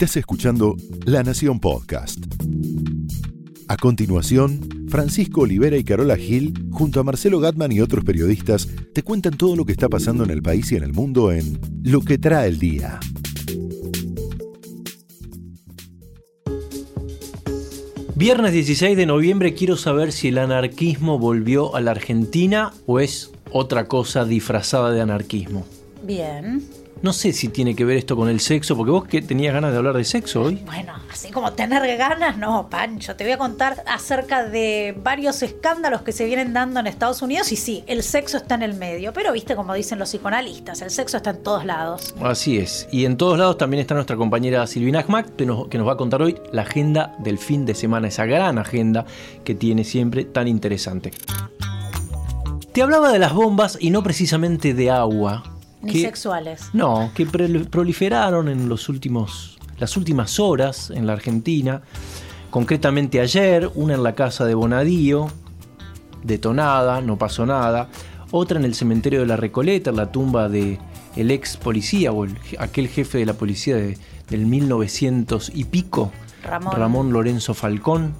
Estás escuchando La Nación Podcast. A continuación, Francisco Olivera y Carola Gil, junto a Marcelo Gatman y otros periodistas, te cuentan todo lo que está pasando en el país y en el mundo en Lo que trae el día. Viernes 16 de noviembre quiero saber si el anarquismo volvió a la Argentina o es otra cosa disfrazada de anarquismo. Bien. No sé si tiene que ver esto con el sexo, porque vos que tenías ganas de hablar de sexo hoy. Bueno, así como tener ganas, no, Pancho. Te voy a contar acerca de varios escándalos que se vienen dando en Estados Unidos y sí, el sexo está en el medio, pero viste como dicen los psicoanalistas, el sexo está en todos lados. Así es. Y en todos lados también está nuestra compañera Silvina que nos, que nos va a contar hoy la agenda del fin de semana, esa gran agenda que tiene siempre tan interesante. Te hablaba de las bombas y no precisamente de agua. Ni que- sexuales. No, que proliferaron en los últimos, las últimas horas en la Argentina. Concretamente ayer, una en la casa de Bonadío, detonada, no pasó nada. Otra en el cementerio de la Recoleta, en la tumba de el ex policía o el- aquel jefe de la policía de- del 1900 y pico, Ramón. Lorenzo Falcón.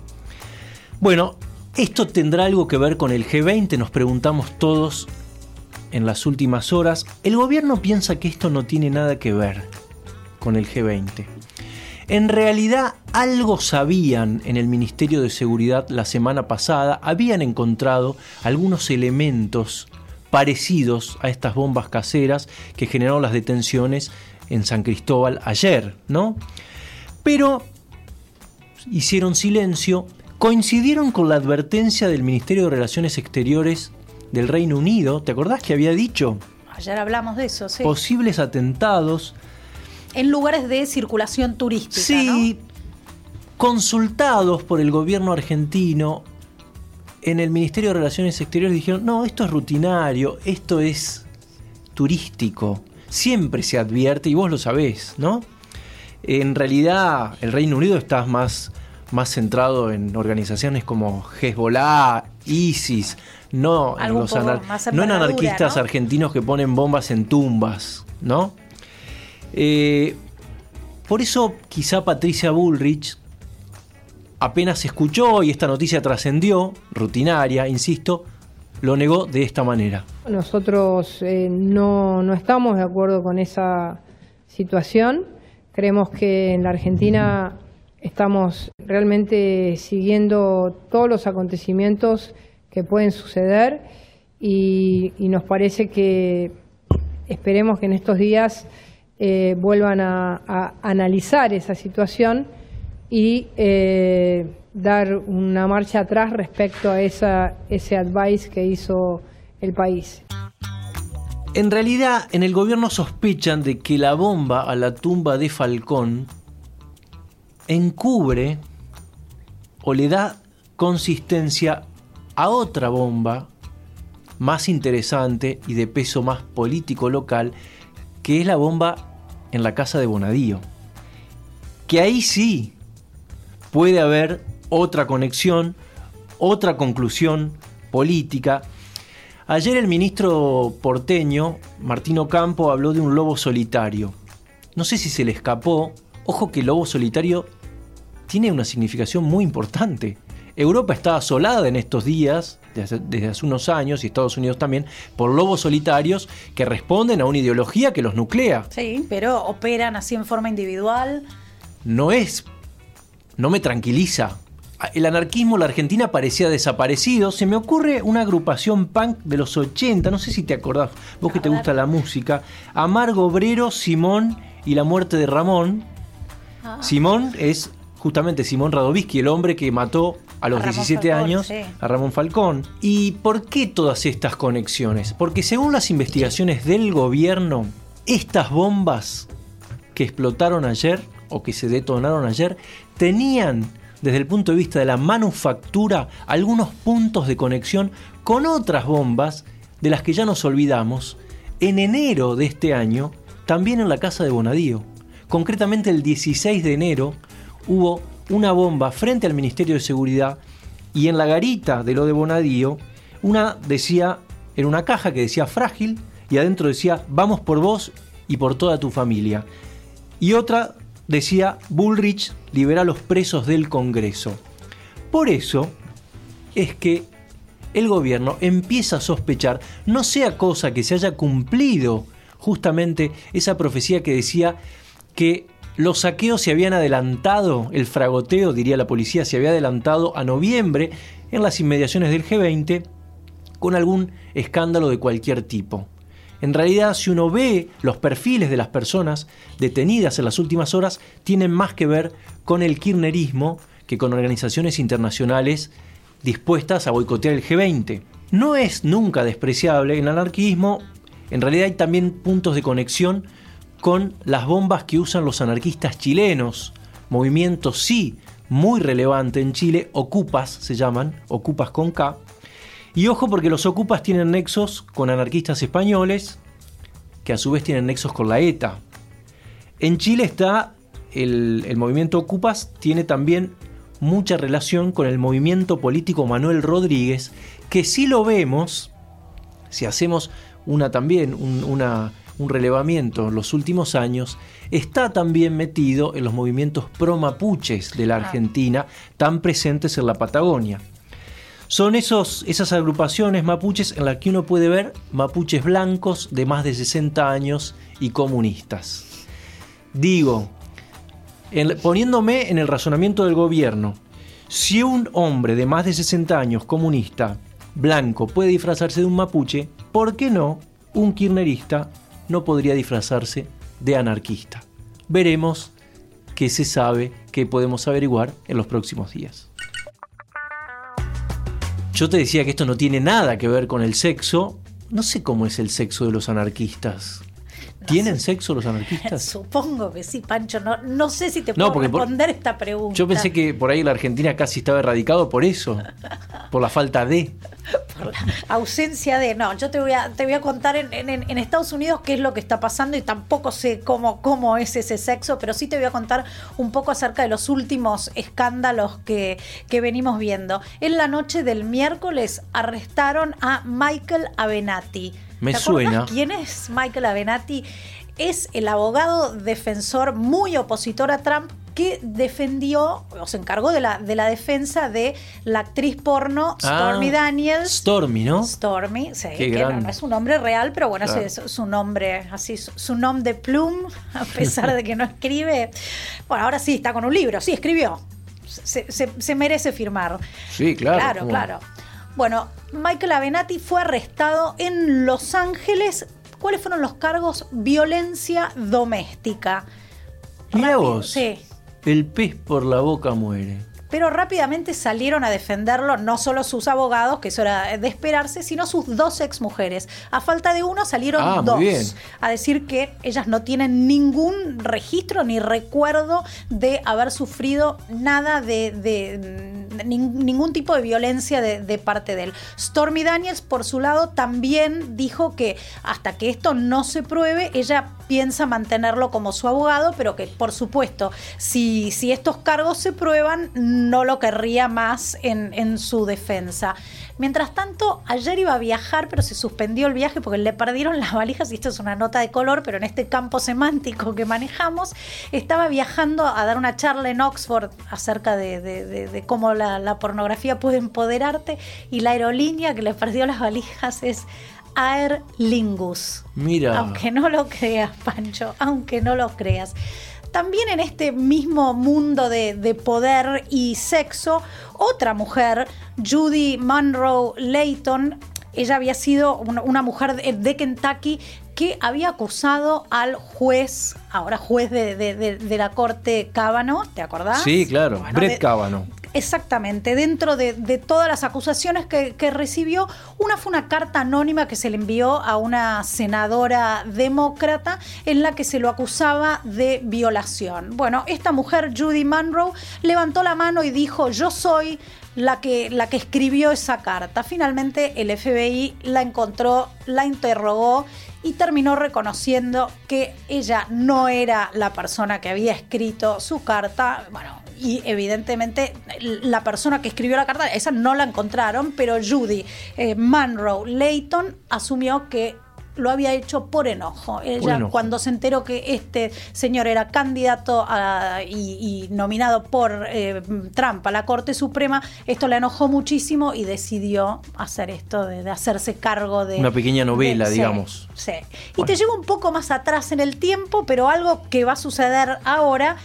Bueno, esto tendrá algo que ver con el G20, nos preguntamos todos en las últimas horas. El gobierno piensa que esto no tiene nada que ver con el G20. En realidad algo sabían en el Ministerio de Seguridad la semana pasada, habían encontrado algunos elementos parecidos a estas bombas caseras que generaron las detenciones en San Cristóbal ayer, ¿no? Pero hicieron silencio, coincidieron con la advertencia del Ministerio de Relaciones Exteriores del Reino Unido, ¿te acordás que había dicho? Ayer hablamos de eso, sí. Posibles atentados. en lugares de circulación turística, Sí, consultados por el gobierno argentino en el Ministerio de Relaciones Exteriores dijeron, no, esto es rutinario, esto es turístico, siempre se advierte y vos lo sabés, ¿no? En realidad el Reino Unido está más, más centrado en organizaciones como Hezbollah, ISIS, no los anar- no en anarquistas ¿no? argentinos que ponen bombas en tumbas, ¿no? Eh, por eso quizá Patricia Bullrich apenas escuchó y esta noticia trascendió, rutinaria, insisto, lo negó de esta manera. Nosotros eh, no, no estamos de acuerdo con esa situación. Creemos que en la Argentina estamos realmente siguiendo todos los acontecimientos pueden suceder y, nos parece que esperemos que en estos días eh, vuelvan a, a analizar esa situación y eh, dar una marcha atrás respecto a esa, ese advice que hizo el país. En realidad, en el gobierno sospechan de que la bomba a la tumba de Falcón encubre o le da consistencia a otra bomba más interesante y de peso más político local, que es la bomba en la casa de Bonadío. Que ahí sí puede haber otra conexión, otra conclusión política. Ayer el ministro porteño, Martino Campo, habló de un lobo solitario. No sé si se le escapó. Ojo que lobo solitario tiene una significación muy importante. Europa está asolada en estos días, desde, desde hace unos años, y Estados Unidos también, por lobos solitarios que responden a una ideología que los nuclea. Sí, pero operan así en forma individual. no es, no me tranquiliza. El anarquismo en la Argentina parecía desaparecido. Se me ocurre una agrupación punk de los 80, no sé si te acordás, vos que te gusta la música. Amargo Obrero, Simón y la muerte de Ramón. Ah. Simón es justamente Simón Radovisky, el hombre que mató a los A Ramón 17 Falcón, años sí. a Ramón Falcón. ¿Y por qué todas estas conexiones? Porque según las investigaciones del gobierno, estas bombas que explotaron ayer o que se detonaron ayer tenían desde el punto de vista de la manufactura algunos puntos de conexión con otras bombas de las que ya nos olvidamos en enero de este año, también en la casa de Bonadío. Concretamente el 16 de enero hubo una bomba frente al Ministerio de Seguridad y en la garita de lo de Bonadío, una decía, era una caja que decía frágil y adentro decía vamos por vos y por toda tu familia. Y otra decía Bullrich libera a los presos del Congreso. Por eso es que el gobierno empieza a sospechar, no sea cosa que se haya cumplido justamente esa profecía que decía que los saqueos se habían adelantado, el fragoteo, diría la policía, se había adelantado a noviembre en las inmediaciones del G20 con algún escándalo de cualquier tipo. En realidad, si uno ve los perfiles de las personas detenidas en las últimas horas, tienen más que ver con el kirchnerismo que con organizaciones internacionales dispuestas a boicotear el G20. No es nunca despreciable el anarquismo, en realidad hay también puntos de conexión con las bombas que usan los anarquistas chilenos, movimiento sí muy relevante en Chile, Ocupas se llaman, Ocupas con K, y ojo porque los Ocupas tienen nexos con anarquistas españoles, que a su vez tienen nexos con la ETA. En Chile está el, movimiento Ocupas, tiene también mucha relación con el movimiento político Manuel Rodríguez, que si lo vemos, si hacemos una también un, una, un relevamiento en los últimos años, está también metido en los movimientos pro-mapuches de la. Argentina, tan presentes en la Patagonia. Son esos, esas agrupaciones mapuches en las que uno puede ver mapuches blancos de más de 60 años y comunistas. Digo, en- poniéndome en el razonamiento del gobierno, si un hombre de más de 60 años comunista blanco puede disfrazarse de un mapuche, ¿por qué no un kirchnerista no podría disfrazarse de anarquista? Veremos qué se sabe, qué podemos averiguar en los próximos días. Yo te decía que esto no tiene nada que ver con el sexo. No sé cómo es el sexo de los anarquistas. ¿Tienen sexo los anarquistas? Supongo que sí, Pancho. No, no sé si te No, puedo por- responder esta pregunta. Yo pensé que por ahí la Argentina casi estaba erradicado por eso, por la falta de. por la ausencia de. No, yo te voy a, te voy a contar en, en- en Estados Unidos qué es lo que está pasando y tampoco sé cómo, cómo es ese sexo, pero sí te voy a contar un poco acerca de los últimos escándalos que, que venimos viendo. En la noche del miércoles arrestaron a Michael Avenatti. Me ¿Te acordás suena. ¿Quién es Michael Avenatti? Es el abogado defensor muy opositor a Trump que defendió o se encargó de la, de la defensa de la actriz porno Stormy Ah, Daniels. Stormy, ¿no? Stormy, sí, Qué que no, no es un nombre real, pero bueno, Claro. es su nombre, así, su, su nombre de plum, a pesar de que no escribe. Bueno, ahora sí, está con un libro, sí, escribió. Se, se- se merece firmar. Sí, claro. Claro, ¿cómo? claro. Bueno, Michael Avenatti fue arrestado en Los Ángeles. ¿Cuáles fueron los cargos? Violencia doméstica. Vos. Sí. El pez por la boca muere. Pero rápidamente salieron a defenderlo no solo sus abogados, que eso era de esperarse, sino sus dos exmujeres. A falta de uno salieron Ah, dos bien. a decir que ellas no tienen ningún registro ni recuerdo de haber sufrido nada de nin- ningún tipo de violencia de, parte de él. Stormy Daniels, por su lado, también dijo que hasta que esto no se pruebe, ella piensa mantenerlo como su abogado, pero que por supuesto, si, si estos cargos se prueban, no lo querría más en su defensa. Mientras tanto, ayer iba a viajar, pero se suspendió el viaje porque le perdieron las valijas, y esto es una nota de color, pero en este campo semántico que manejamos, estaba viajando a dar una charla en Oxford acerca de, de- de- de cómo la, la pornografía puede empoderarte, y la aerolínea que le perdió las valijas es Aer Lingus. Mira. Aunque no lo creas, Pancho, aunque no lo creas. También en este mismo mundo de, de poder y sexo, otra mujer, Judy Monroe Layton, ella había sido una, mujer de, Kentucky que había acusado al juez, ahora juez de, de- de- de la corte Cábano, ¿te acordás? Sí, claro. Bueno, Brett Kavanaugh. Exactamente, dentro de, todas las acusaciones que, que recibió, una fue una carta anónima que se le envió a una senadora demócrata en la que se lo acusaba de violación. Bueno, esta mujer, Judy Monroe, levantó la mano y dijo, yo soy la que, la que escribió esa carta. Finalmente el FBI la encontró, la interrogó y terminó reconociendo que ella no era la persona que había escrito su carta. Bueno, y evidentemente la persona que escribió la carta, esa no la encontraron, pero Judy eh, Monroe Layton asumió que lo había hecho por enojo. Ella, enojo. cuando se enteró que este señor era candidato a- y, y nominado por eh, Trump a la Corte Suprema, esto le enojó muchísimo y decidió hacer esto de, de hacerse cargo de. Una pequeña novela, de- digamos. Sí. Y Bueno. te llevo un poco más atrás en el tiempo, pero algo que va a suceder ahora.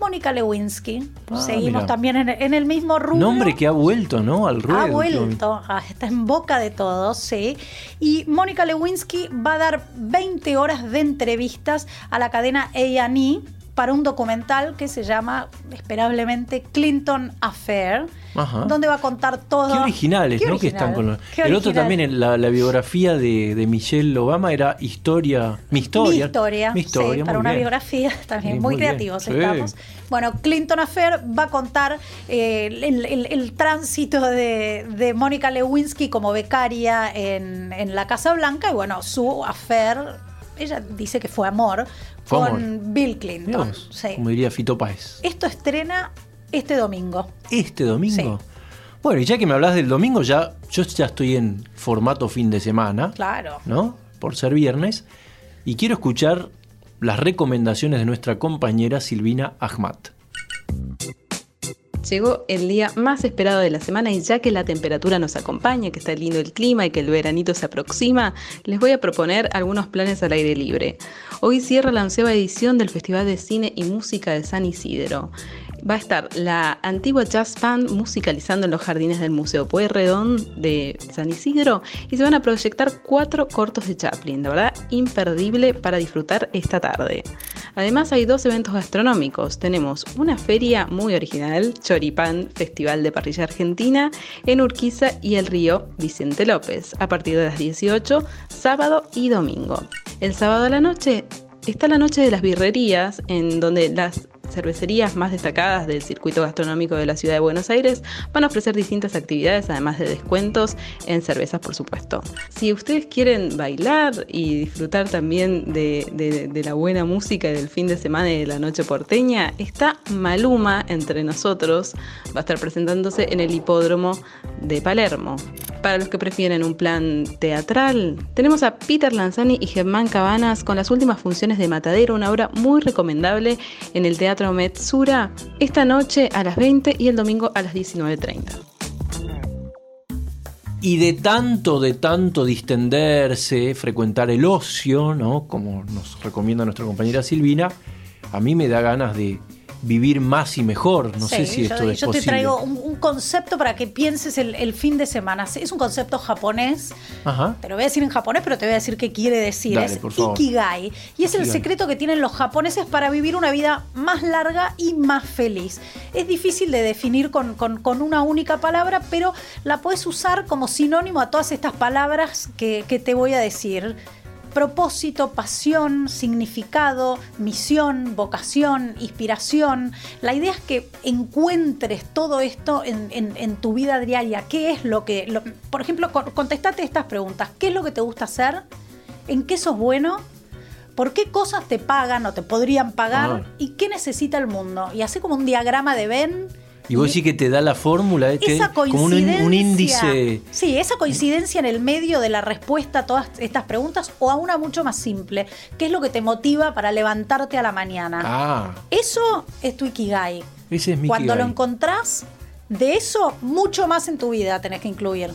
Mónica Lewinsky. Ah, Seguimos mira. también en, en el mismo rubro. Nombre que ha vuelto, ¿no? Al ruedo. Ha vuelto, ah, está en boca de todos, sí. Y Mónica Lewinsky va a dar 20 horas de entrevistas a la cadena A&E para un documental que se llama, esperablemente, Clinton Affair, Ajá. donde va a contar todo. Qué originales, Qué ¿no? Que están con los... El otro también, la, la biografía de, de Michelle Obama era historia, mi historia. Mi historia, Mi historia, sí, para una biografía también, Sí, muy, muy bien, creativos sí. estamos. Bueno, Clinton Affair va a contar eh, el, el- el tránsito de, de Mónica Lewinsky como becaria en, en la Casa Blanca y bueno, su affair, ella dice que fue amor, Fue con amor. Bill Clinton. Sí. Como diría Fito Páez. Esto estrena este domingo. Este domingo. Bueno, y ya que me hablas del domingo, ya yo ya estoy en formato fin de semana, Claro. ¿no? Por ser viernes. Y quiero escuchar las recomendaciones de nuestra compañera Silvina Ahmad. Llegó el día más esperado de la semana y ya que la temperatura nos acompaña, que está lindo el clima y que el veranito se aproxima, les voy a proponer algunos planes al aire libre. Hoy cierra la onceava edición del Festival de Cine y Música de San Isidro. Va a estar la antigua jazz band musicalizando en los jardines del Museo Pueyrredón de San Isidro y se van a proyectar cuatro cortos de Chaplin, la verdad imperdible para disfrutar esta tarde. Además hay dos eventos gastronómicos. Tenemos una feria muy original, Choripán, Festival de Parrilla Argentina, en Urquiza y el río Vicente López, a partir de las 18, sábado y domingo. El sábado a la noche está la noche de las birrerías, en donde las cervecerías más destacadas del circuito gastronómico de la ciudad de Buenos Aires van a ofrecer distintas actividades, además de descuentos en cervezas, por supuesto. Si ustedes quieren bailar y disfrutar también de, la buena música y del fin de semana y de la noche porteña, está Maluma entre nosotros, va a estar presentándose en el hipódromo de Palermo. Para los que prefieren un plan teatral, tenemos a Peter Lanzani y Germán Cabanas con las últimas funciones de Matadero, una obra muy recomendable en el Teatro Metsura, esta noche a las 20 y el domingo a las 19.30. Y de tanto, de tanto distenderse, frecuentar el ocio, ¿no? Como nos recomienda nuestra compañera Silvina, a mí me da ganas de vivir más y mejor. No sé si yo, esto es yo te traigo un, un concepto para que pienses el, el fin de semana. Es un concepto japonés. Ajá. Te lo voy a decir en japonés, pero te voy a decir qué quiere decir. Dale, es. Ikigai. Y es el secreto que tienen los japoneses para vivir una vida más larga y más feliz. Es difícil de definir con, con- con una única palabra, pero la puedes usar como sinónimo a todas estas palabras que, que te voy a decir. Propósito, pasión, significado, misión, vocación, inspiración. La idea es que encuentres todo esto en, en- en tu vida diaria. ¿Qué es lo que... lo- por ejemplo, con- contestate estas preguntas. ¿Qué es lo que te gusta hacer? ¿En qué sos bueno? ¿Por qué cosas te pagan o te podrían pagar? Ah. ¿Y qué necesita el mundo? Y así como un diagrama de Ben. Y vos decís que te da la fórmula, es que esa como un, un índice. Sí, esa coincidencia en el medio de la respuesta a todas estas preguntas o a una mucho más simple. ¿Qué es lo que te motiva para levantarte a la mañana? Ah, Eso es tu Ikigai. ese es mi Cuando Ikigai. lo encontrás, de eso mucho más en tu vida tenés que incluir.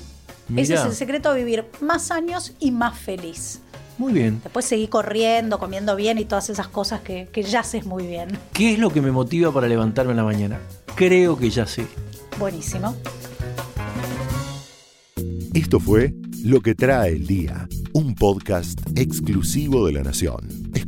Ese es el secreto de vivir más años y más feliz. Muy bien. Después seguir corriendo, comiendo bien y todas esas cosas que, que ya haces muy bien. ¿Qué es lo que me motiva para levantarme en la mañana? Creo que ya sé. Buenísimo. Esto fue Lo que trae el día, un podcast exclusivo de La Nación.